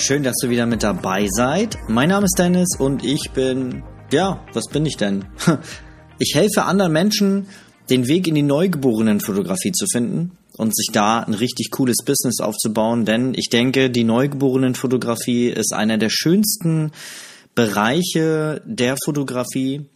Schön, dass ihr wieder mit dabei seid. Mein Name ist Dennis und ich bin, ja, was bin ich denn? Ich helfe anderen Menschen, den Weg in die Neugeborenenfotografie zu finden und sich da ein richtig cooles Business aufzubauen, denn ich denke, die Neugeborenenfotografie ist einer der schönsten Bereiche der Fotografie.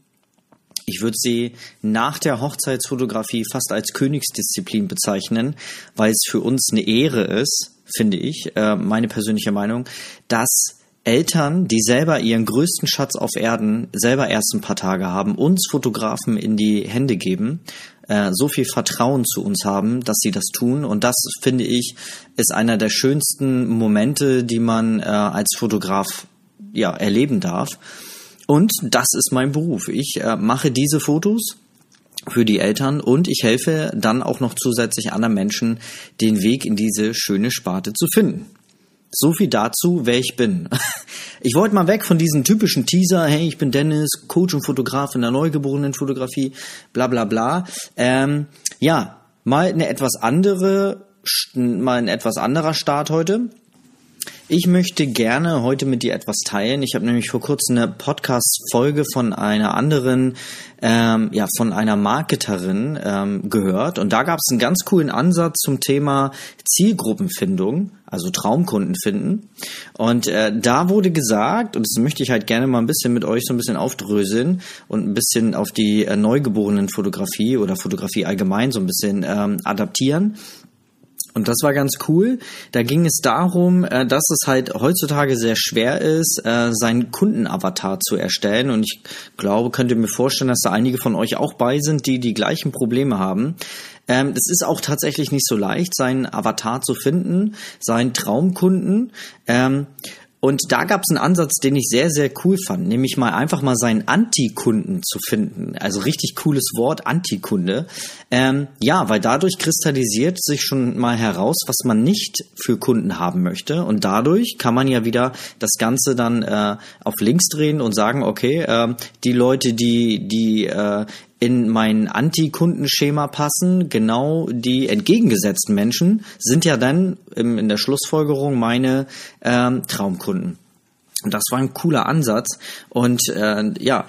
Ich würde sie nach der Hochzeitsfotografie fast als Königsdisziplin bezeichnen, weil es für uns eine Ehre ist, finde ich, äh, meine persönliche Meinung, dass Eltern, die selber ihren größten Schatz auf Erden selber erst ein paar Tage haben, uns Fotografen in die Hände geben, äh, so viel Vertrauen zu uns haben, dass sie das tun. Und das, finde ich, ist einer der schönsten Momente, die man äh, als Fotograf ja, erleben darf. Und das ist mein Beruf. Ich äh, mache diese Fotos für die Eltern und ich helfe dann auch noch zusätzlich anderen Menschen, den Weg in diese schöne Sparte zu finden. So viel dazu, wer ich bin. Ich wollte mal weg von diesem typischen Teaser, hey, ich bin Dennis, Coach und Fotograf in der Neugeborenenfotografie, bla bla bla. Ähm, ja, mal eine etwas andere, mal ein etwas anderer Start heute. Ich möchte gerne heute mit dir etwas teilen. Ich habe nämlich vor kurzem eine Podcast-Folge von einer anderen, ähm, ja, von einer Marketerin ähm, gehört. Und da gab es einen ganz coolen Ansatz zum Thema Zielgruppenfindung, also Traumkunden finden. Und äh, da wurde gesagt, und das möchte ich halt gerne mal ein bisschen mit euch so ein bisschen aufdröseln und ein bisschen auf die äh, neugeborenen Fotografie oder Fotografie allgemein so ein bisschen ähm, adaptieren. Und das war ganz cool. Da ging es darum, äh, dass es halt heutzutage sehr schwer ist, äh, seinen Kundenavatar zu erstellen. Und ich glaube, könnt ihr mir vorstellen, dass da einige von euch auch bei sind, die die gleichen Probleme haben. Ähm, es ist auch tatsächlich nicht so leicht, seinen Avatar zu finden, seinen Traumkunden. Und da gab es einen Ansatz, den ich sehr, sehr cool fand, nämlich mal einfach mal seinen Antikunden zu finden. Also richtig cooles Wort, Antikunde. Ähm, ja, weil dadurch kristallisiert sich schon mal heraus, was man nicht für Kunden haben möchte. Und dadurch kann man ja wieder das Ganze dann äh, auf links drehen und sagen, okay, äh, die Leute, die, die äh, in mein Anti-Kundenschema passen, genau die entgegengesetzten Menschen sind ja dann in der Schlussfolgerung meine ähm, Traumkunden. Und das war ein cooler Ansatz. Und äh, ja,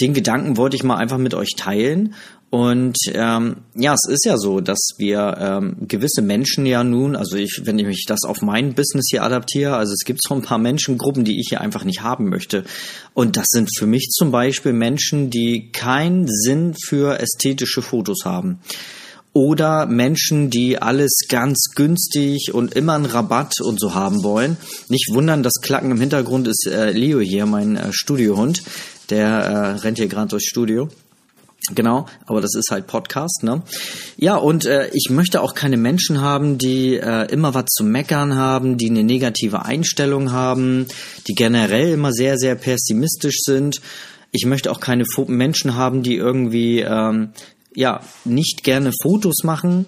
den Gedanken wollte ich mal einfach mit euch teilen. Und ähm, ja, es ist ja so, dass wir ähm, gewisse Menschen ja nun, also ich, wenn ich mich das auf mein Business hier adaptiere, also es gibt so ein paar Menschengruppen, die ich hier einfach nicht haben möchte. Und das sind für mich zum Beispiel Menschen, die keinen Sinn für ästhetische Fotos haben oder Menschen, die alles ganz günstig und immer einen Rabatt und so haben wollen. Nicht wundern, das Klacken im Hintergrund ist äh, Leo hier, mein äh, Studiohund. Der äh, rennt hier gerade durchs Studio. Genau, aber das ist halt Podcast, ne? Ja, und äh, ich möchte auch keine Menschen haben, die äh, immer was zu meckern haben, die eine negative Einstellung haben, die generell immer sehr, sehr pessimistisch sind. Ich möchte auch keine Fo Menschen haben, die irgendwie ähm, ja nicht gerne Fotos machen.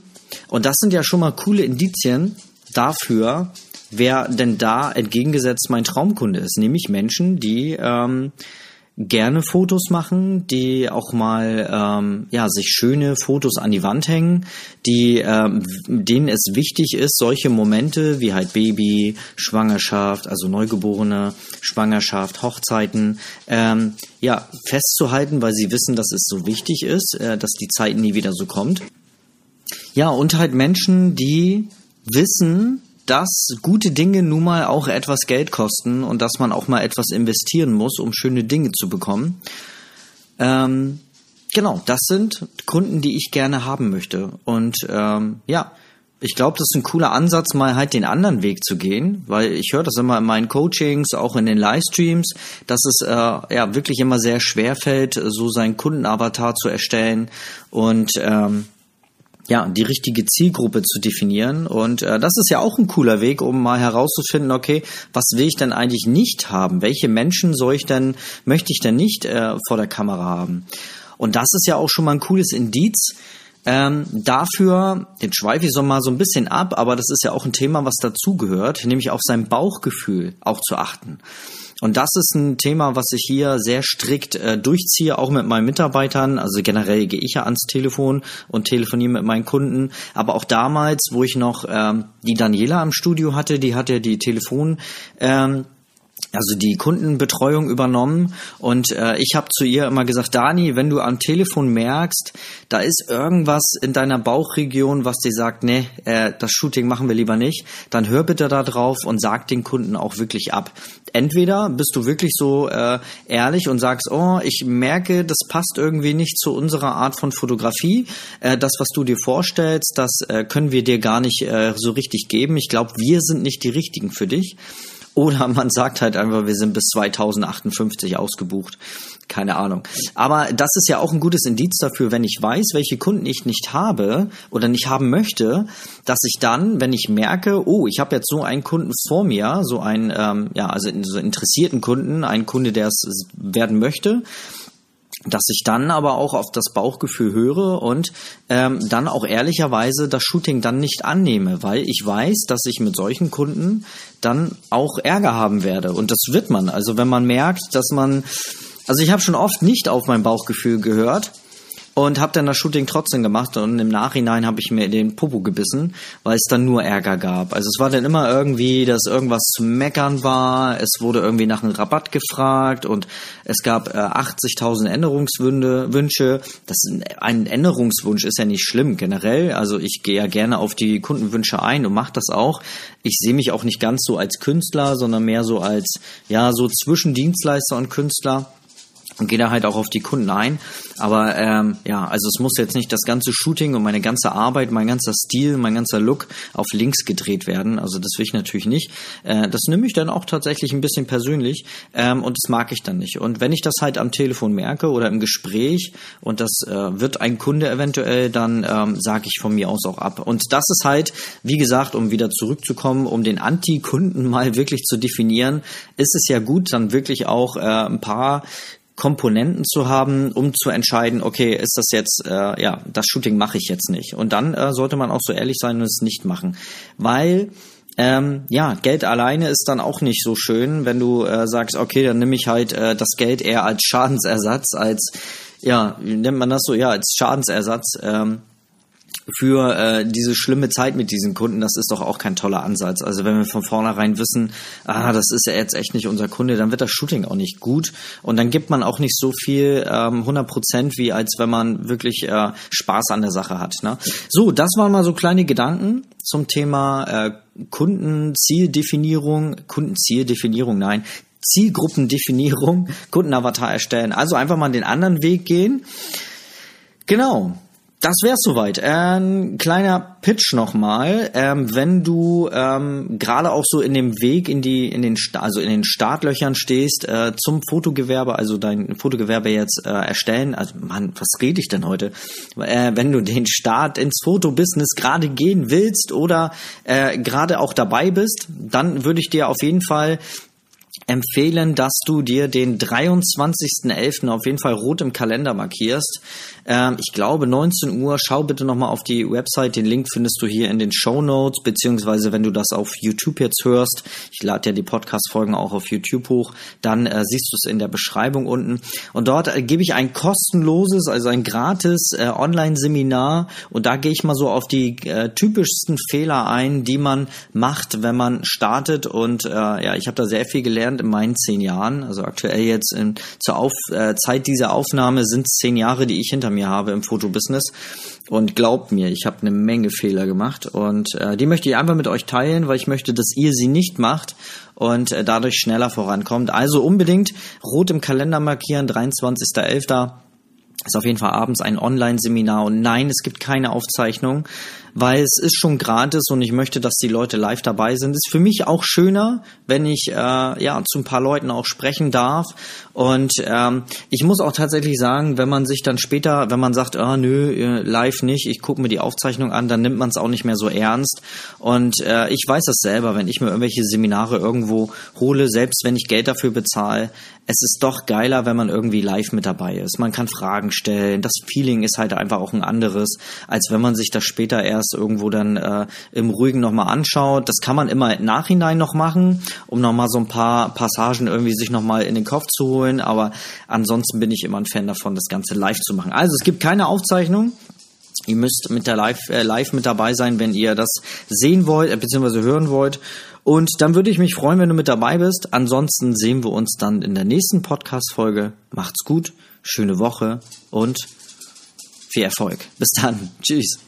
Und das sind ja schon mal coole Indizien dafür, wer denn da entgegengesetzt mein Traumkunde ist, nämlich Menschen, die ähm, gerne Fotos machen, die auch mal ähm, ja sich schöne Fotos an die Wand hängen, die ähm, denen es wichtig ist, solche Momente wie halt Baby, Schwangerschaft, also Neugeborene, Schwangerschaft, Hochzeiten, ähm, ja festzuhalten, weil sie wissen, dass es so wichtig ist, äh, dass die Zeit nie wieder so kommt. Ja und halt Menschen, die wissen, dass gute Dinge nun mal auch etwas Geld kosten und dass man auch mal etwas investieren muss, um schöne Dinge zu bekommen. Ähm, genau, das sind Kunden, die ich gerne haben möchte. Und ähm, ja, ich glaube, das ist ein cooler Ansatz, mal halt den anderen Weg zu gehen, weil ich höre das immer in meinen Coachings, auch in den Livestreams, dass es äh, ja wirklich immer sehr schwer fällt, so seinen Kundenavatar zu erstellen und ähm, ja, die richtige Zielgruppe zu definieren. Und äh, das ist ja auch ein cooler Weg, um mal herauszufinden, okay, was will ich denn eigentlich nicht haben? Welche Menschen soll ich denn, möchte ich denn nicht äh, vor der Kamera haben? Und das ist ja auch schon mal ein cooles Indiz. Ähm, dafür, den schweife ich so mal so ein bisschen ab, aber das ist ja auch ein Thema, was dazugehört, nämlich auf sein Bauchgefühl auch zu achten. Und das ist ein Thema, was ich hier sehr strikt äh, durchziehe, auch mit meinen Mitarbeitern. Also generell gehe ich ja ans Telefon und telefoniere mit meinen Kunden. Aber auch damals, wo ich noch ähm, die Daniela am Studio hatte, die hatte die Telefon. Ähm, also die Kundenbetreuung übernommen und äh, ich habe zu ihr immer gesagt, Dani, wenn du am Telefon merkst, da ist irgendwas in deiner Bauchregion, was dir sagt, nee, äh, das Shooting machen wir lieber nicht, dann hör bitte da drauf und sag den Kunden auch wirklich ab. Entweder bist du wirklich so äh, ehrlich und sagst, oh, ich merke, das passt irgendwie nicht zu unserer Art von Fotografie, äh, das, was du dir vorstellst, das äh, können wir dir gar nicht äh, so richtig geben. Ich glaube, wir sind nicht die richtigen für dich. Oder man sagt halt einfach, wir sind bis 2058 ausgebucht. Keine Ahnung. Aber das ist ja auch ein gutes Indiz dafür, wenn ich weiß, welche Kunden ich nicht habe oder nicht haben möchte, dass ich dann, wenn ich merke, oh, ich habe jetzt so einen Kunden vor mir, so einen, ähm, ja, also so interessierten Kunden, einen Kunde, der es werden möchte, dass ich dann aber auch auf das Bauchgefühl höre und ähm, dann auch ehrlicherweise das Shooting dann nicht annehme, weil ich weiß, dass ich mit solchen Kunden dann auch Ärger haben werde. Und das wird man. Also wenn man merkt, dass man, also ich habe schon oft nicht auf mein Bauchgefühl gehört und habe dann das Shooting trotzdem gemacht und im Nachhinein habe ich mir den Popo gebissen, weil es dann nur Ärger gab. Also es war dann immer irgendwie, dass irgendwas zu meckern war, es wurde irgendwie nach einem Rabatt gefragt und es gab äh, 80.000 Änderungswünsche. Das ein Änderungswunsch ist ja nicht schlimm generell. Also ich gehe ja gerne auf die Kundenwünsche ein und mache das auch. Ich sehe mich auch nicht ganz so als Künstler, sondern mehr so als ja so zwischen Dienstleister und Künstler und gehe da halt auch auf die Kunden ein. Aber ähm, ja, also es muss jetzt nicht das ganze Shooting und meine ganze Arbeit, mein ganzer Stil, mein ganzer Look auf links gedreht werden. Also das will ich natürlich nicht. Äh, das nehme ich dann auch tatsächlich ein bisschen persönlich ähm, und das mag ich dann nicht. Und wenn ich das halt am Telefon merke oder im Gespräch und das äh, wird ein Kunde eventuell, dann ähm, sage ich von mir aus auch ab. Und das ist halt, wie gesagt, um wieder zurückzukommen, um den Anti-Kunden mal wirklich zu definieren, ist es ja gut, dann wirklich auch äh, ein paar Komponenten zu haben, um zu entscheiden, okay, ist das jetzt, äh, ja, das Shooting mache ich jetzt nicht. Und dann äh, sollte man auch so ehrlich sein und es nicht machen. Weil ähm, ja, Geld alleine ist dann auch nicht so schön, wenn du äh, sagst, okay, dann nehme ich halt äh, das Geld eher als Schadensersatz, als, ja, wie nennt man das so, ja, als Schadensersatz. Ähm, für äh, diese schlimme Zeit mit diesen Kunden, das ist doch auch kein toller Ansatz. Also wenn wir von vornherein wissen, ah, das ist ja jetzt echt nicht unser Kunde, dann wird das Shooting auch nicht gut und dann gibt man auch nicht so viel ähm, 100 Prozent, wie als wenn man wirklich äh, Spaß an der Sache hat. Ne? So, das waren mal so kleine Gedanken zum Thema äh, Kundenzieldefinierung, Kundenzieldefinierung, nein, Zielgruppendefinierung, Kundenavatar erstellen. Also einfach mal den anderen Weg gehen. Genau. Das wär's soweit. Ein kleiner Pitch nochmal. Ähm, wenn du ähm, gerade auch so in dem Weg in die, in den, also in den Startlöchern stehst äh, zum Fotogewerbe, also dein Fotogewerbe jetzt äh, erstellen. Also Mann, was rede ich denn heute? Äh, wenn du den Start ins Fotobusiness gerade gehen willst oder äh, gerade auch dabei bist, dann würde ich dir auf jeden Fall empfehlen, dass du dir den 23.11. auf jeden Fall rot im Kalender markierst. Ähm, ich glaube 19 Uhr. Schau bitte nochmal auf die Website. Den Link findest du hier in den Show Notes, beziehungsweise wenn du das auf YouTube jetzt hörst. Ich lade ja die Podcast-Folgen auch auf YouTube hoch. Dann äh, siehst du es in der Beschreibung unten. Und dort äh, gebe ich ein kostenloses, also ein gratis äh, Online-Seminar. Und da gehe ich mal so auf die äh, typischsten Fehler ein, die man macht, wenn man startet. Und äh, ja, ich habe da sehr viel gelernt in meinen zehn Jahren. Also aktuell jetzt in, zur Auf, äh, Zeit dieser Aufnahme sind zehn Jahre, die ich hinter mir habe im Fotobusiness. Und glaubt mir, ich habe eine Menge Fehler gemacht und äh, die möchte ich einfach mit euch teilen, weil ich möchte, dass ihr sie nicht macht und äh, dadurch schneller vorankommt. Also unbedingt rot im Kalender markieren, 23.11. Ist auf jeden Fall abends ein Online-Seminar und nein, es gibt keine Aufzeichnung weil es ist schon gratis und ich möchte, dass die Leute live dabei sind. Ist für mich auch schöner, wenn ich äh, ja zu ein paar Leuten auch sprechen darf. Und ähm, ich muss auch tatsächlich sagen, wenn man sich dann später, wenn man sagt, ah nö, äh, live nicht, ich gucke mir die Aufzeichnung an, dann nimmt man es auch nicht mehr so ernst. Und äh, ich weiß das selber, wenn ich mir irgendwelche Seminare irgendwo hole, selbst wenn ich Geld dafür bezahle, es ist doch geiler, wenn man irgendwie live mit dabei ist. Man kann Fragen stellen. Das Feeling ist halt einfach auch ein anderes, als wenn man sich das später erst das irgendwo dann äh, im Ruhigen nochmal anschaut. Das kann man immer im Nachhinein noch machen, um nochmal so ein paar Passagen irgendwie sich nochmal in den Kopf zu holen. Aber ansonsten bin ich immer ein Fan davon, das Ganze live zu machen. Also es gibt keine Aufzeichnung. Ihr müsst mit der live, äh, live mit dabei sein, wenn ihr das sehen wollt, äh, beziehungsweise hören wollt. Und dann würde ich mich freuen, wenn du mit dabei bist. Ansonsten sehen wir uns dann in der nächsten Podcast-Folge. Macht's gut, schöne Woche und viel Erfolg. Bis dann. Tschüss.